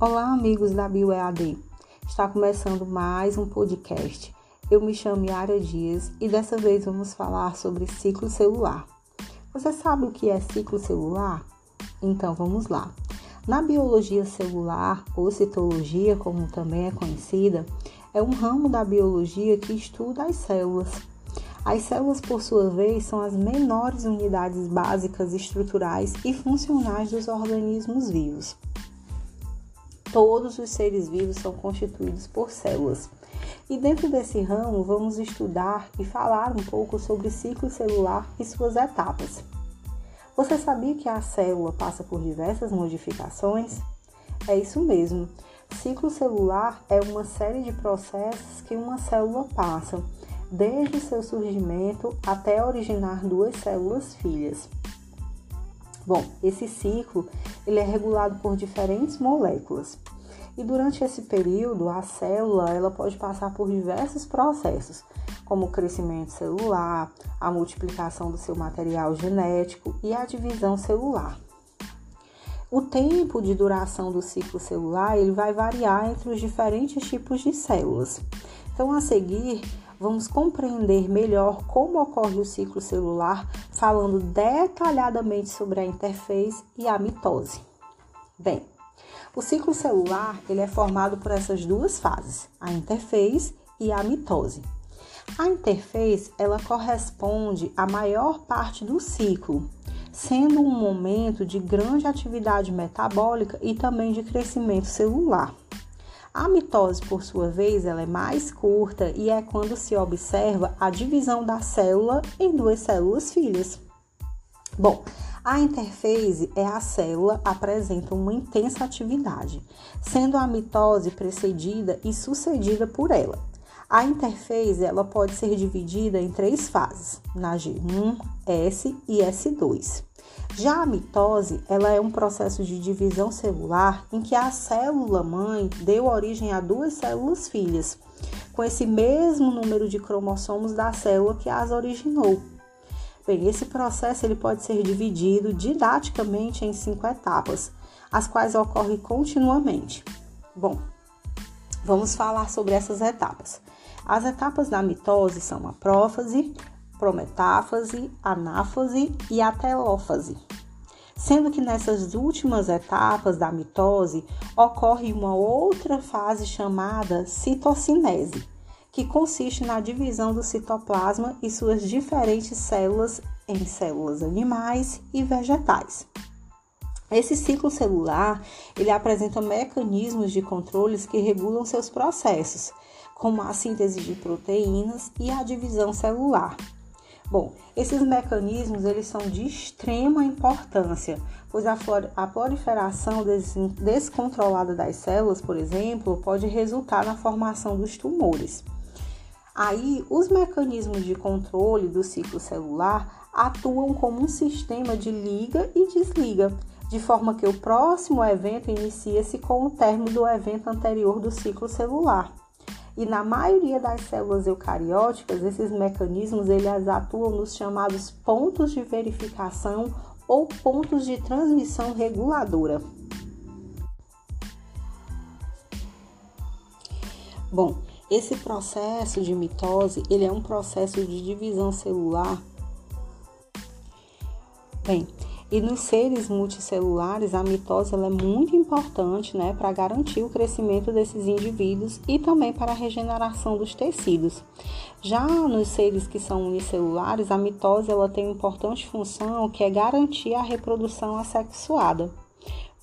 Olá, amigos da BioEAD. Está começando mais um podcast. Eu me chamo Yara Dias e dessa vez vamos falar sobre ciclo celular. Você sabe o que é ciclo celular? Então vamos lá. Na biologia celular, ou citologia, como também é conhecida, é um ramo da biologia que estuda as células. As células, por sua vez, são as menores unidades básicas estruturais e funcionais dos organismos vivos. Todos os seres vivos são constituídos por células. E dentro desse ramo, vamos estudar e falar um pouco sobre ciclo celular e suas etapas. Você sabia que a célula passa por diversas modificações? É isso mesmo. Ciclo celular é uma série de processos que uma célula passa, desde seu surgimento até originar duas células filhas. Bom, esse ciclo ele é regulado por diferentes moléculas. E durante esse período, a célula ela pode passar por diversos processos, como o crescimento celular, a multiplicação do seu material genético e a divisão celular. O tempo de duração do ciclo celular ele vai variar entre os diferentes tipos de células. Então, a seguir, vamos compreender melhor como ocorre o ciclo celular, falando detalhadamente sobre a interface e a mitose. Bem, o ciclo celular ele é formado por essas duas fases, a interface e a mitose. A interface ela corresponde à maior parte do ciclo, sendo um momento de grande atividade metabólica e também de crescimento celular. A mitose, por sua vez, ela é mais curta e é quando se observa a divisão da célula em duas células filhas. Bom, a interfase é a célula apresenta uma intensa atividade, sendo a mitose precedida e sucedida por ela. A interfase ela pode ser dividida em três fases, na G1, S e S2. Já a mitose, ela é um processo de divisão celular em que a célula mãe deu origem a duas células filhas, com esse mesmo número de cromossomos da célula que as originou. Bem, esse processo ele pode ser dividido didaticamente em cinco etapas, as quais ocorrem continuamente. Bom, vamos falar sobre essas etapas. As etapas da mitose são a prófase, prometáfase, anáfase e a telófase. Sendo que nessas últimas etapas da mitose ocorre uma outra fase chamada citocinese, que consiste na divisão do citoplasma e suas diferentes células em células animais e vegetais. Esse ciclo celular, ele apresenta mecanismos de controles que regulam seus processos, como a síntese de proteínas e a divisão celular. Bom, esses mecanismos eles são de extrema importância, pois a, a proliferação des descontrolada das células, por exemplo, pode resultar na formação dos tumores. Aí, os mecanismos de controle do ciclo celular atuam como um sistema de liga e desliga, de forma que o próximo evento inicia-se com o término do evento anterior do ciclo celular. E na maioria das células eucarióticas, esses mecanismos eles atuam nos chamados pontos de verificação ou pontos de transmissão reguladora. Bom, esse processo de mitose, ele é um processo de divisão celular. Bem, e nos seres multicelulares, a mitose é muito importante né, para garantir o crescimento desses indivíduos e também para a regeneração dos tecidos. Já nos seres que são unicelulares, a mitose ela tem uma importante função que é garantir a reprodução assexuada.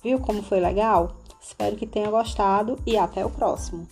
Viu como foi legal? Espero que tenha gostado e até o próximo.